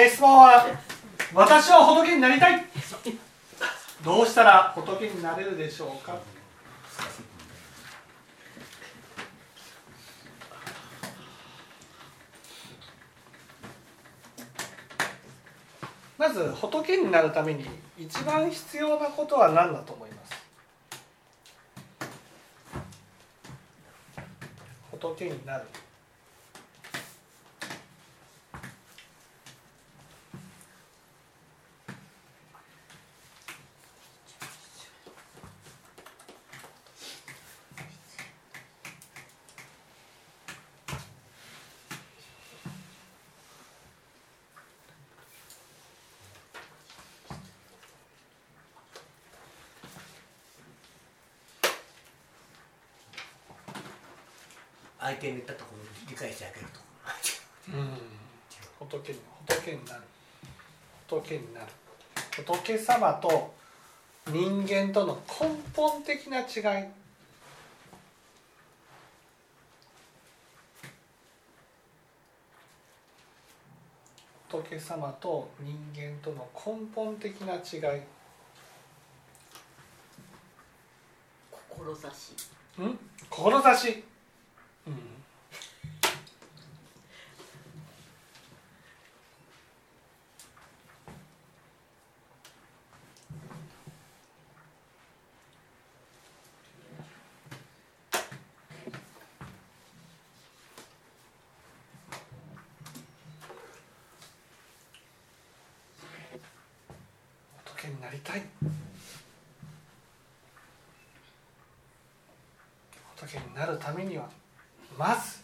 えー質問は私は仏になりたい。どうしたら仏になれるでしょうか。まず仏になるために一番必要なことは何だと思います？仏になる。相手の言ったところを理解してあげると。うん。仏に仏になる。仏になる。仏様と人間との根本的な違い。仏様と人間との根本的な違い。志。ん？志仏になりたい。仏になるためには。まず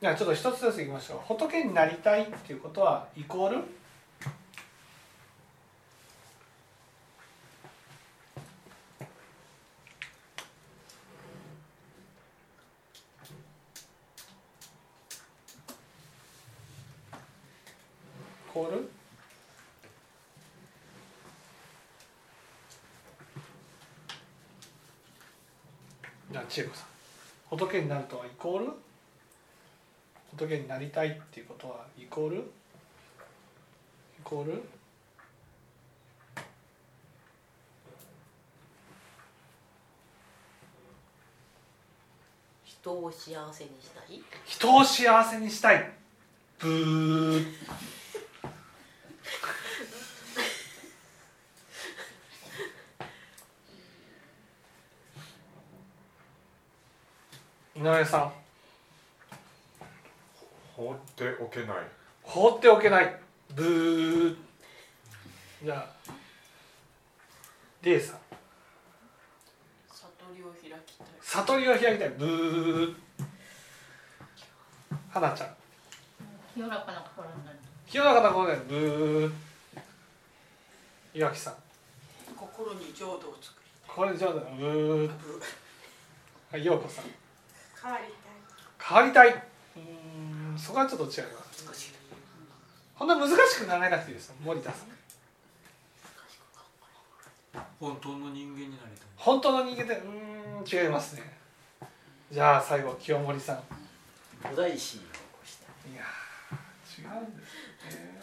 じゃあちょっと一つずついきましょう。仏になりたいっていうことはイコールイコールじゃあ千恵子さん。仏になるとはイコール？仏になりたいっていうことはイコール？イコール？人を幸せにしたい？人を幸せにしたい。ブー井上さん。放っておけない。放っておけない。ブー。じゃあリエさん。悟りを開きたい。悟りを開きたい。ブー。花ちゃん。清らかな心になる。清らかな心でブー。岩木さん。心に浄土を作りこれ上手だブー。はい陽子さん変わり変わりたい。うーんそこはちょっと違います。難しい。こんな難しく考えなくていいですよ森田さん。本当の人間になりたい。本当の人間でうーん違いますね。じゃあ最後清盛さん。い古代史を起こしたやー違うんですね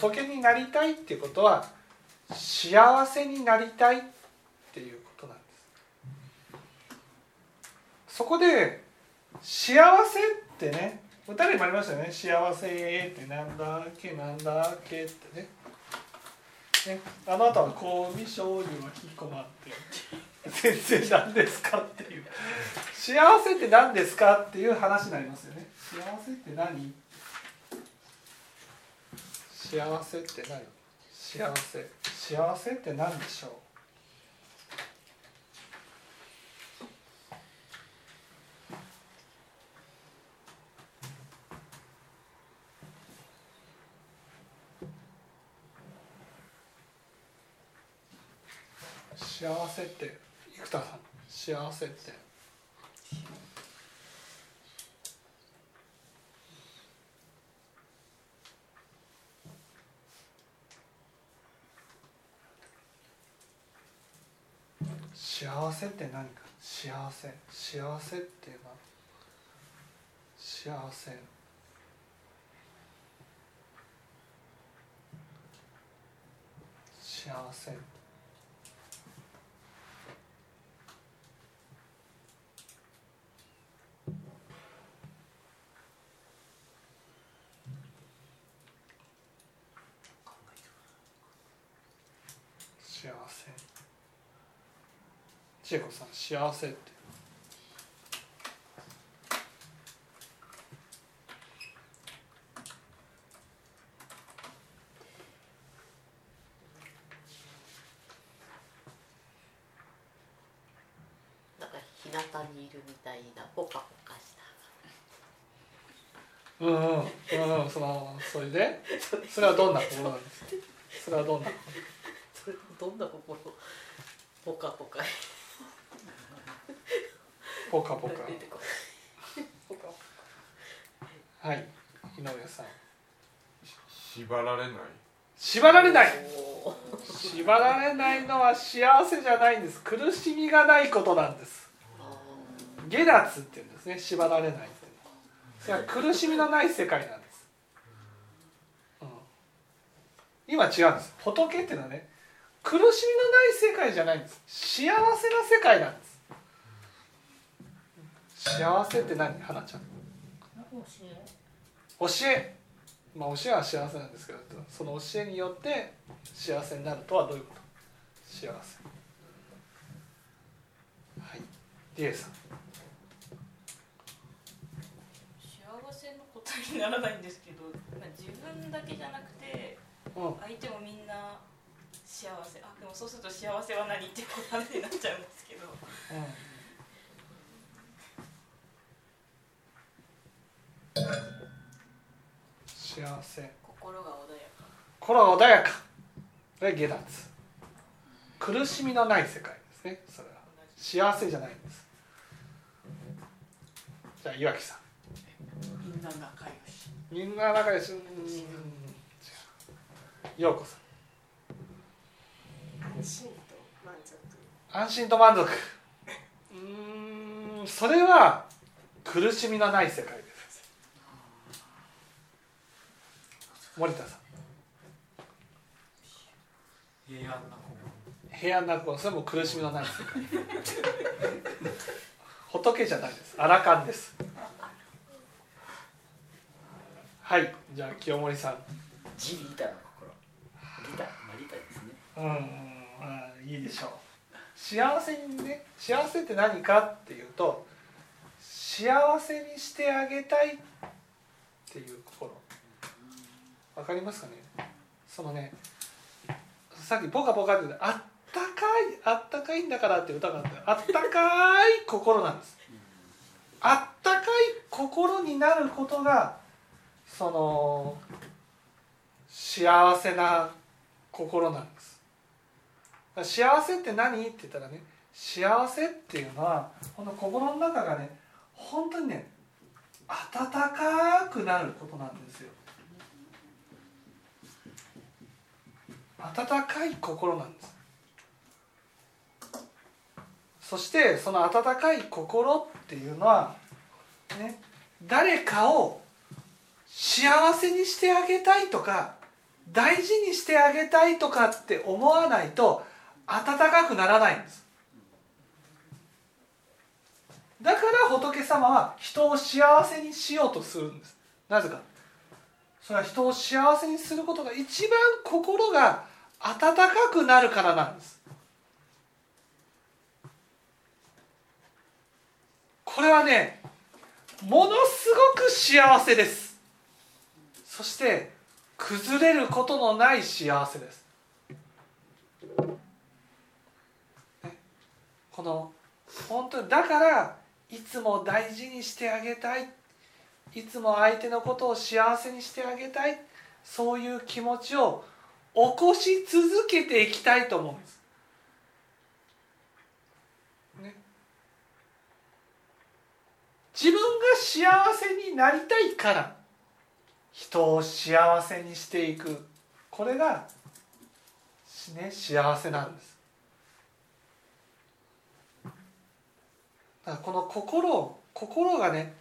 仏になりたいっていうことは幸せになりたいっていうことなんです。そこで幸せってね歌にもありましたよね。幸せってなんだっけなんだっけってね。ねあなたは香味醤油は引き込まって全然何ですかっていう。幸せって何ですかっていう話になりますよね。幸せって何？幸せって何？幸せ。幸せって何でしょう？幸せって生田さん。幸せって幸せって何か？幸せ。幸せっていうのは？幸せ。幸せ。幸せ。千恵子さん幸せって。なんか日向にいるみたいなポカポカした。うんうんうんそのそれで？それはどんな心なんですか？それはどんな それどんな心？ポカポカポカポカ。出てこないポカポカはい。井上さん。縛られない。縛られない。縛られないのは幸せじゃないんです。苦しみがないことなんです。あ下脱っていうんですね。縛られないっそれは苦しみのない世界なんです、うん、今違うんです。仏っていうのはね苦しみのない世界じゃないんです。幸せな世界なんです幸せって何？花ちゃん。教え？まあ教えは幸せなんですけどその教えによって幸せになるとはどういうこと？幸せ。はい。リエさん。幸せの答えにならないんですけど、まあ、自分だけじゃなくてうん。相手もみんな幸せ。あでもそうすると幸せは何？って答えになっちゃうんですけど幸せ。心が穏やか。これは穏やか。これ下脱。苦しみのない世界ですね。それは。幸せじゃないんです。じゃあ岩木さん。みんな仲良し。みんな仲良し。うーん陽子さ安心と満足。ん安心と満足。うーん。それは苦しみのない世界です森田さん。平安な心平安な心それも苦しみのない世界。仏じゃないです。アラカンです。はい。じゃあ清盛さん。自利他の心利他まあ利他ですねうんうんまあいいでしょう幸せにね幸せって何かっていうと幸せにしてあげたいっていう心わかりますかね？そのねさっき「ポカポカ」って言ってあったかいあったかいんだからって歌があってあったかい心なんです。あったかい心になることがその幸せな心なんです。幸せって何？って言ったらね幸せっていうのはこの心の中がね本当にね温かくなることなんですよ。温かい心なんです。そしてその温かい心っていうのはね誰かを幸せにしてあげたいとか大事にしてあげたいとかって思わないと温かくならないんです。だから仏様は人を幸せにしようとするんです。なぜか。それは人を幸せにすることが一番心が温かくなるからなんです。これはねものすごく幸せです。そして崩れることのない幸せです、ねこの本当にだからいつも大事にしてあげたい。いつも相手のことを幸せにしてあげたい。そういう気持ちを起こし続けていきたいと思うんです。ね、幸せになりたいから人を幸せにしていく。これが、ね、幸せなんです。だからこの心心がね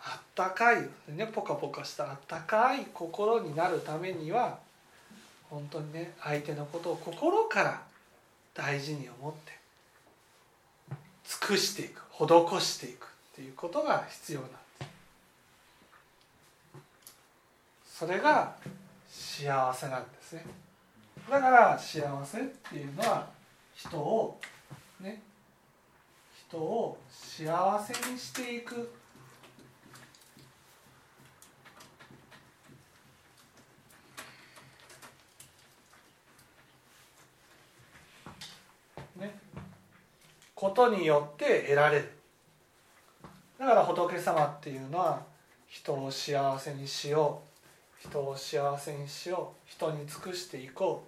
あったかい。ねポカポカしたあったかい心になるためには本当にね相手のことを心から大事に思って尽くしていく施していくっていうことが必要なんです。それが幸せなんですね。だから幸せっていうのは人をね人を幸せにしていくねことによって得られる。だから仏様っていうのは人を幸せにしよう。人を幸せにしよう。人に尽くしていこ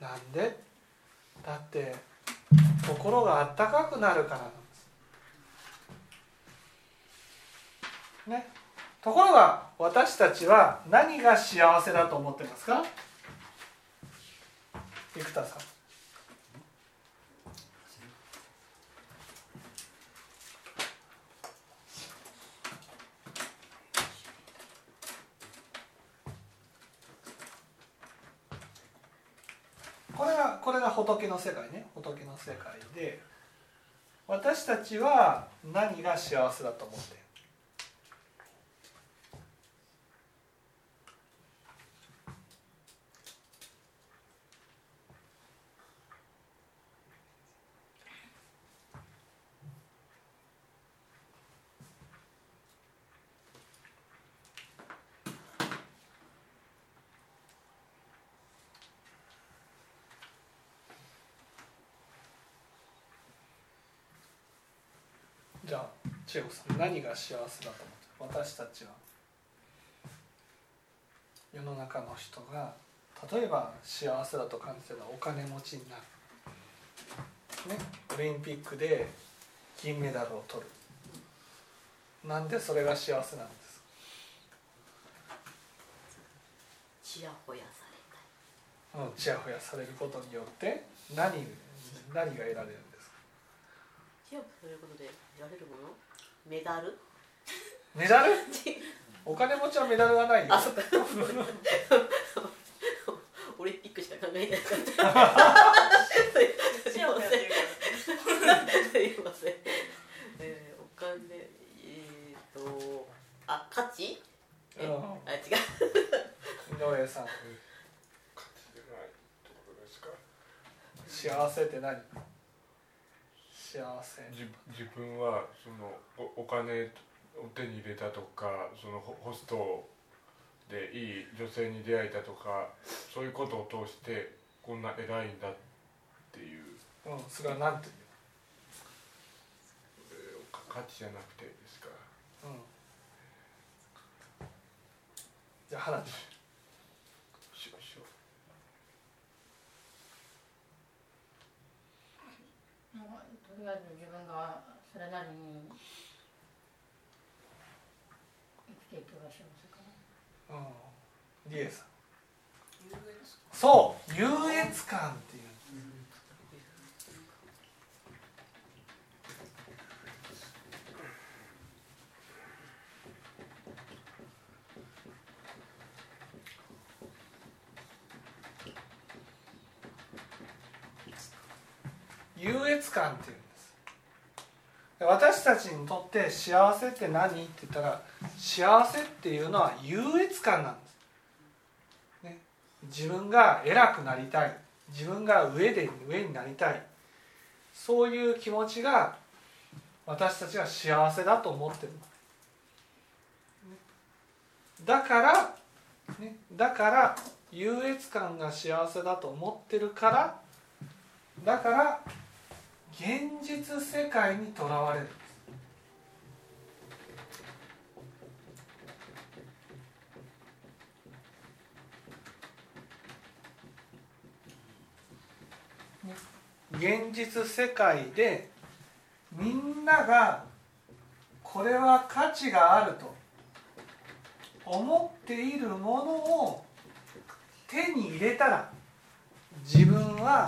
う。なんで？だって心があったかくなるからなんです。ね？ところが私たちは何が幸せだと思ってますか？生田さん。これがこれが仏の世界ね。仏の世界で私たちは何が幸せだと思っているじゃあ千代子さん何が幸せだと思ってる私たちは世の中の人が例えば幸せだと感じてるのはお金持ちになる、ね、オリンピックで銀メダルを取るなんでそれが幸せなんですちやほやされたい。うん、ちやほやされることによって何何が得られるんですか？ちやほやされることで得られるもの？メダル？メダル？お金持ちはメダルがないよ。あそっか。オリンピックしか考えてなかった。すいません。すいません、えー、お金えー、とあ価値？えうん。あ違う。井上さん。価値でないってことですか？幸せって何？幸せ。自自分はそのおお金を手に入れたとかそのホホストでいい女性に出会えたとかそういうことを通してこんな偉いんだっていう、うんそれは何てえーか価値じゃなくてですか？言う、うん、じゃあ花ちゃんしようしよもうとりあえず自分がそれなりに生きていけば幸せかな。うん、リエさん。そう優越感っていう優越感っていう私たちにとって幸せって何？って言ったら幸せっていうのは優越感なんです、ね、自分が偉くなりたい。自分が上で上になりたい。そういう気持ちが私たちは幸せだと思ってる。だから、ね、だから優越感が幸せだと思ってるからだから現実世界にとらわれる。んです現実世界でみんながこれは価値があると思っているものを手に入れたら自分は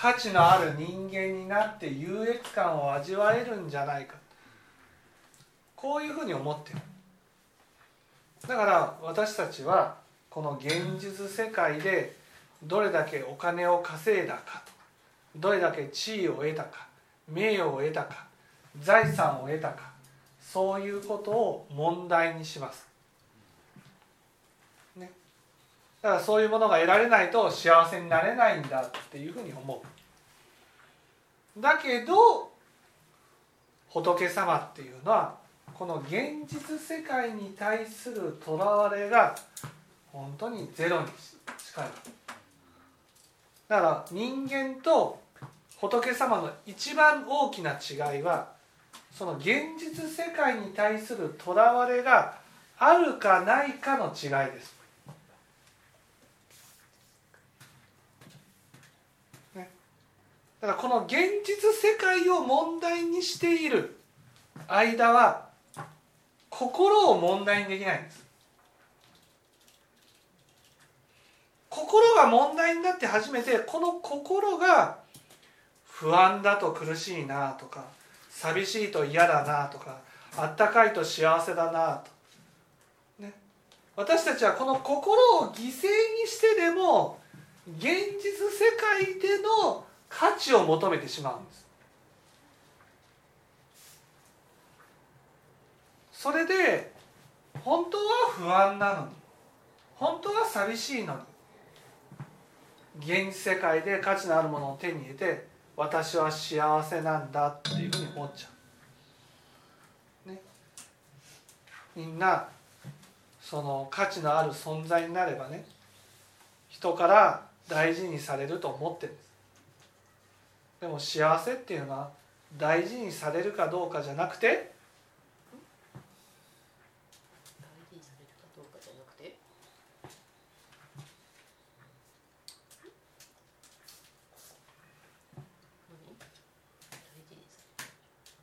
価値のある人間になって優越感を味わえるんじゃないか。こういうふうに思ってる。だから私たちはこの現実世界でどれだけお金を稼いだかとどれだけ地位を得たか名誉を得たか財産を得たかそういうことを問題にします、ね、だからそういうものが得られないと幸せになれないんだっていうふうに思うだけど仏様っていうのはこの現実世界に対するとらわれが本当にゼロに近いだから人間と仏様の一番大きな違いはその現実世界に対するとらわれがあるかないかの違いです。だからこの現実世界を問題にしている間は心を問題にできないんです。心が問題になって初めてこの心が不安だと苦しいなとか寂しいと嫌だなとかあったかいと幸せだなと、ね、私たちはこの心を犠牲にしてでも現実世界での価値を求めてしまうんです。それで本当は不安なのに本当は寂しいのに現実世界で価値のあるものを手に入れて私は幸せなんだっていうふうに思っちゃう、ね、みんなその価値のある存在になればね人から大事にされると思ってるんです。でも幸せっていうのは大事にされるかどうかじゃなくて大事にされるかどうかじゃなくて？何？大事にされ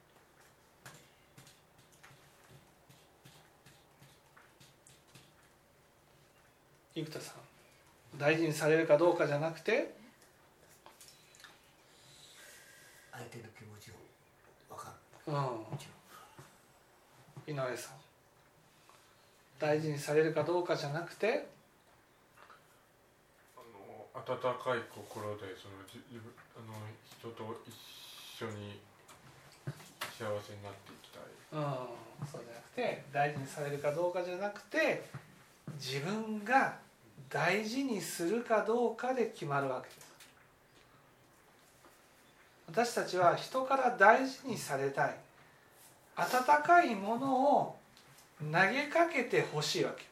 る生田さん大事にされるかどうかじゃなくて相手の気持ちを分かうん。る井上さん大事にされるかどうかじゃなくてあの温かい心でそのじ自分あの人と一緒に幸せになっていきたい。うん。そうじゃなくて大事にされるかどうかじゃなくて自分が大事にするかどうかで決まるわけ。です私たちは人から大事にされたい。温かいものを投げかけてほしいわけ。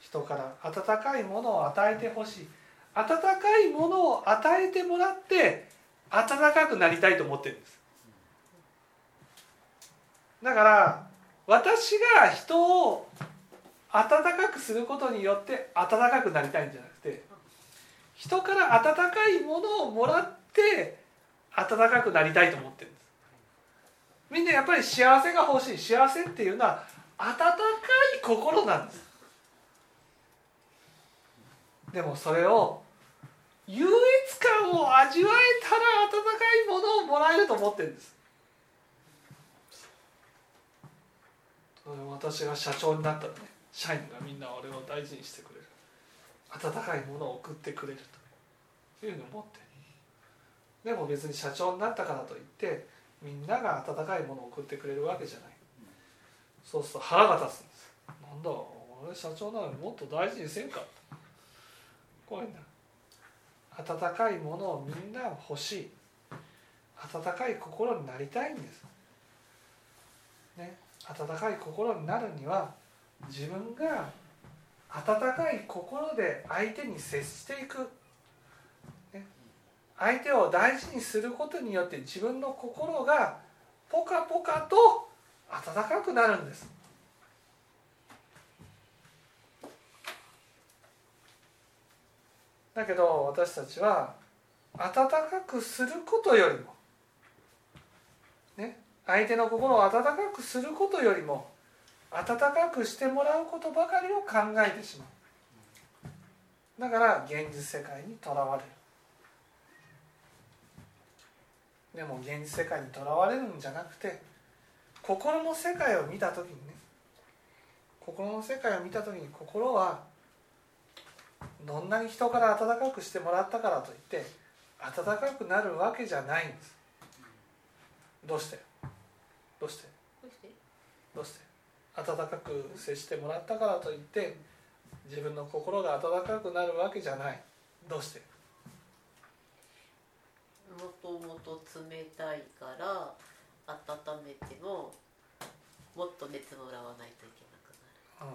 人から。温かいものを与えてほしい。温かいものを与えてもらって温かくなりたいと思ってるんです。だから私が人を温かくすることによって温かくなりたいんじゃなくて人から温かいものをもらって温かくなりたいと思ってるんです。みんなやっぱり幸せが欲しい。幸せっていうのは温かい心なんです。でもそれを優越感を味わえたら温かいものをもらえると思ってるんです。私が社長になったらね社員がみんな俺を大事にしてくれる。温かいものを送ってくれるというふうに思ってでも別に社長になったからといってみんなが温かいものを送ってくれるわけじゃない。そうすると腹が立つんです。なんだ俺社長なのにもっと大事にせんか。こういうんだ温かいものをみんな欲しい。温かい心になりたいんです。ね。温かい心になるには自分が温かい心で相手に接していく、相手を大事にすることによって自分の心がポカポカと温かくなるんです。だけど私たちは温かくすることよりもね相手の心を温かくすることよりも温かくしてもらうことばかりを考えてしまう。だから現実世界にとらわれる。でも現実世界にとらわれるんじゃなくて心の世界を見た時にね心の世界を見た時に心はどんなに人から温かくしてもらったからといって温かくなるわけじゃないんです。どうして？どうして？どうして？温かく接してもらったからといって自分の心が温かくなるわけじゃない。どうして？もともと冷たいから温めてももっと熱もらわないといけなくなる。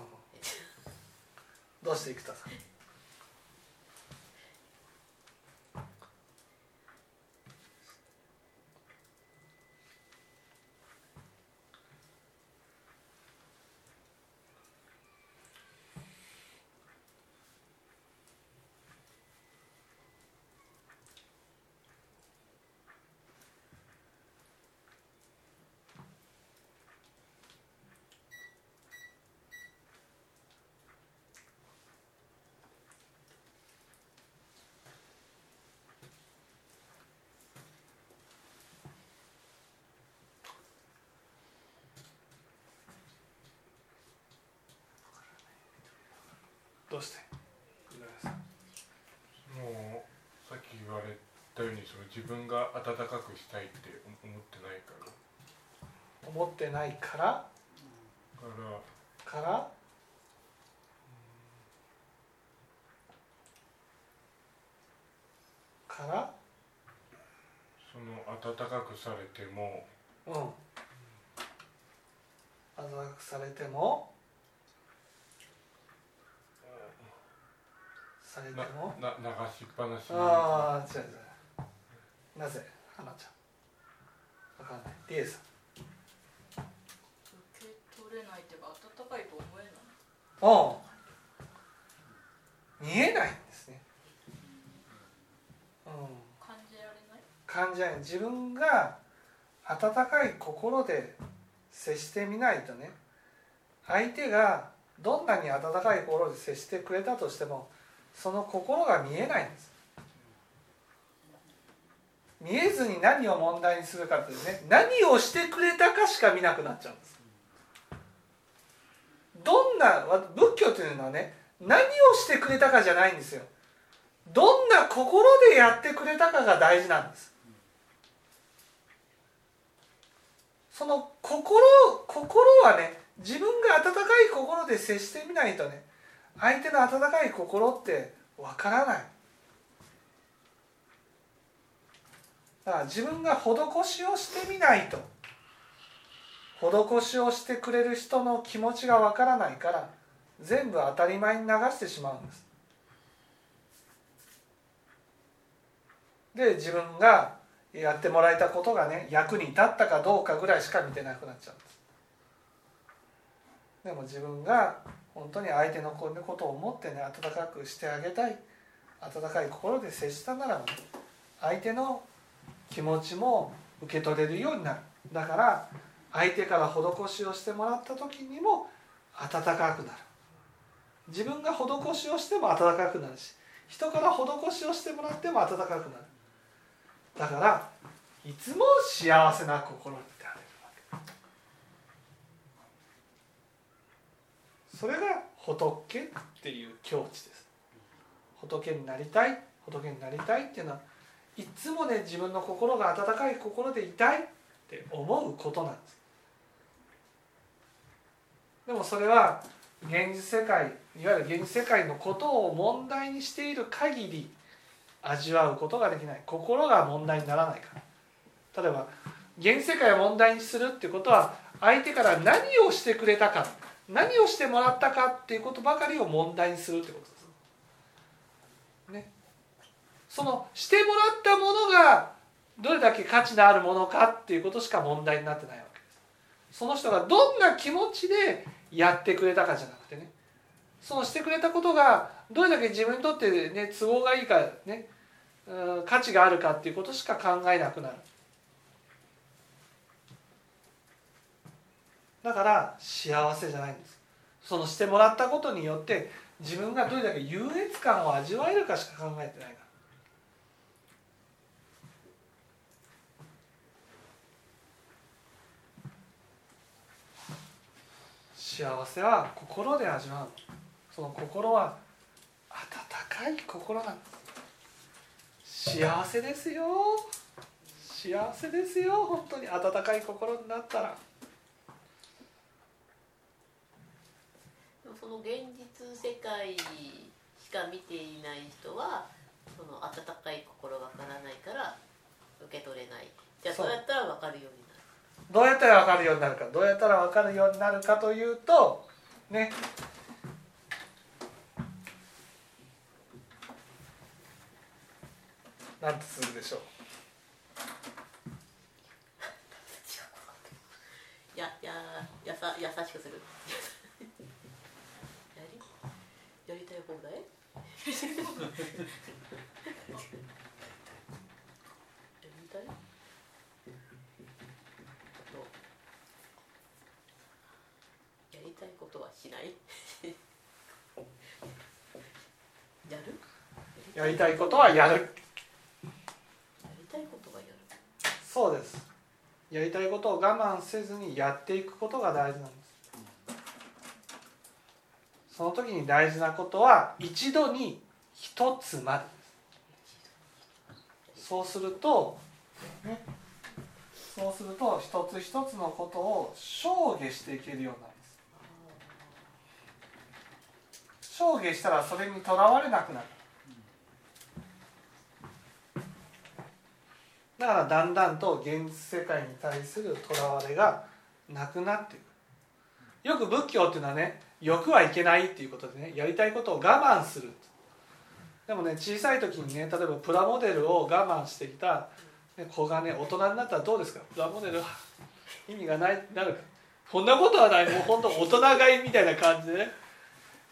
どうして生田さん？どうして。もうさっき言われたようにその自分が温かくしたいって思ってないから。思ってないから？からから？から？その温かくされてもうん。温かくされても？されてなも。な流しっぱなしにああ違う違うなぜ花ちゃん。わかんない。リエさん。受け取れないっていうか温かいと思えないうん見えないんですね。うん。感じられない感じない？自分が温かい心で接してみないとね。相手がどんなに温かい心で接してくれたとしてもその心が見えないんです。見えずに何を問題にするかっていうね何をしてくれたかしか見なくなっちゃうんです。どんな仏教というのはね何をしてくれたかじゃないんですよ。どんな心でやってくれたかが大事なんです。その心心はね自分が温かい心で接してみないとね相手の温かい心ってわからない。だから自分が施しをしてみないと。施しをしてくれる人の気持ちがわからないから全部当たり前に流してしまうんです。で自分がやってもらえたことがね役に立ったかどうかぐらいしか見てなくなっちゃうんです。でも自分が本当に相手のことを思ってね温かくしてあげたい。温かい心で接したならば、ね、相手の気持ちも受け取れるようになる。だから相手から施しをしてもらった時にも温かくなる。自分が施しをしても温かくなるし人から施しをしてもらっても温かくなる。だからいつも幸せな心。になれるわけそれが仏っていう境地です。仏になりたい仏になりたいっていうのはいつもね自分の心が温かい心でいたいって思うことなんです。でもそれは現実世界いわゆる現実世界のことを問題にしている限り味わうことができない。心が問題にならないから。例えば現世界を問題にするってことは相手から何をしてくれたか。何をしてもらったかっていうことばかりを問題にするってことです。ね。そのしてもらったものがどれだけ価値のあるものかっていうことしか問題になってないわけです。その人がどんな気持ちでやってくれたかじゃなくてねそのしてくれたことがどれだけ自分にとってね都合がいいかね価値があるかっていうことしか考えなくなるだから幸せじゃないんです。そのしてもらったことによって自分がどれだけ優越感を味わえるかしか考えてないから幸せは心で味わう。その心は温かい心なんです。幸せですよ。幸せですよ。本当に温かい心になったらでもその現実世界しか見ていない人はその温かい心がわからないから受け取れない。じゃあどうやったら分かるようになる？どうやったら分かるようになるか。どうやったら分かるようになるかというとね。なんてするでしょう。やややさ優しくするやりやりたい放題やりたいことはしない？やる？やりたいことはやる。やりたいことはやる。そうです。やりたいことを我慢せずにやっていくことが大事なんですその時に大事なことは一度に一つまでそうすると、そうすると一つ一つのことを証下していけるようになるんです。証下したらそれにとらわれなくなる。だからだんだんと現実世界に対するとらわれがなくなっていく。よく仏教っていうのはね欲はいけないっていうことでねやりたいことを我慢する。でもね小さい時にね例えばプラモデルを我慢してきた子がね大人になったらどうですか？プラモデルは意味がないなる。かそんなことはない。もう本当大人買いみたいな感じでね。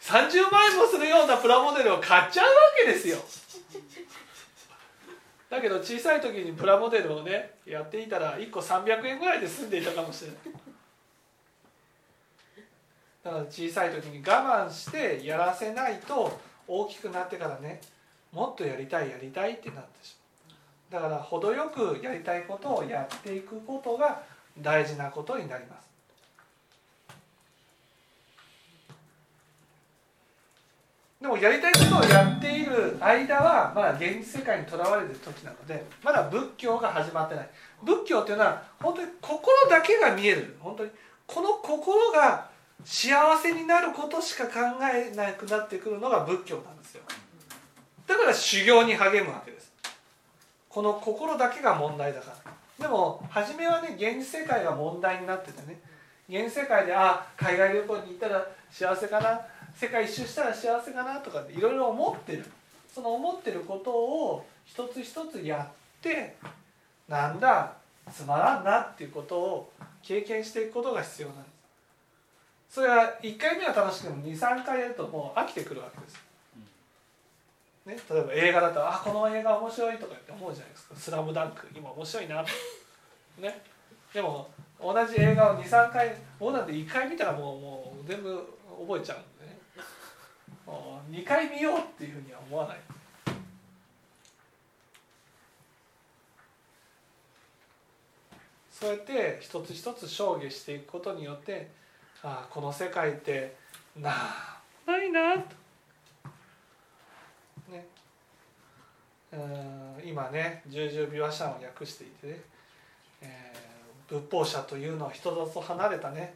30万円もするようなプラモデルを買っちゃうわけですよ。だけど小さい時にプラモデルをねやっていたら1個300円ぐらいで済んでいたかもしれない。だから小さい時に我慢してやらせないと大きくなってからねもっとやりたいやりたいってなってしまう。だから程よくやりたいことをやっていくことが大事なことになります。でもやりたいことをやっている間はまだ現実世界にとらわれてる時なのでまだ仏教が始まってない。仏教っていうのは本当に心だけが見える。本当にこの心が幸せになることしか考えなくなってくるのが仏教なんですよ。だから修行に励むわけです。この心だけが問題だから。でも初めはね現実世界が問題になっててね。現実世界であ海外旅行に行ったら幸せかな。世界一周したら幸せかなとかいろいろ思ってる。その思ってることを一つ一つやってなんだつまらんなっていうことを経験していくことが必要なんです。それは1回目は楽しくても23回やるともう飽きてくるわけです。ね、例えば映画だったら「あこの映画面白い」とかって思うじゃないですか「スラムダンク今面白いな」ね。でも同じ映画を23回僕なんて1回見たらもうもう全部覚えちゃうんでね。もう2回見ようっていうふうには思わない。そうやって一つ一つ証下していくことによってあこの世界ってないなと。ね。うん今ね十十琵琶社を訳していてね、えー仏法者というのは人里離れたね、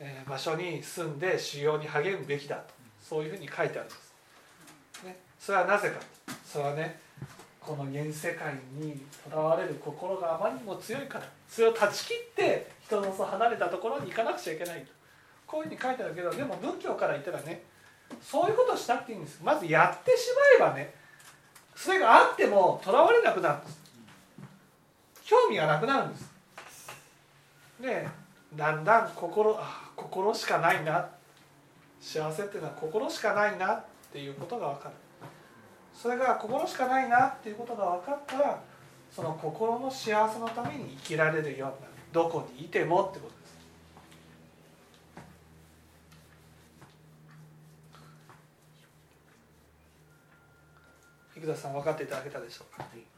えー場所に住んで修行に励むべきだと。そういうふうに書いてあるんです、ね、それはなぜかそれはねこの現世界にとらわれる心があまりにも強いから。それを断ち切って人里離れたところに行かなくちゃいけないと。こういうふうに書いてあるけどでも仏教から言ったらねそういうことしなくていいんです。まずやってしまえばねそれがあってもとらわれなくなる。んです興味がなくなるんです。でだんだん心あ心しかないな。幸せっていうのは心しかないなっていうことが分かる。それが心しかないなっていうことが分かったらその心の幸せのために生きられるようになる。どこにいてもってことです生田さん分かっていただけたでしょうか？はい。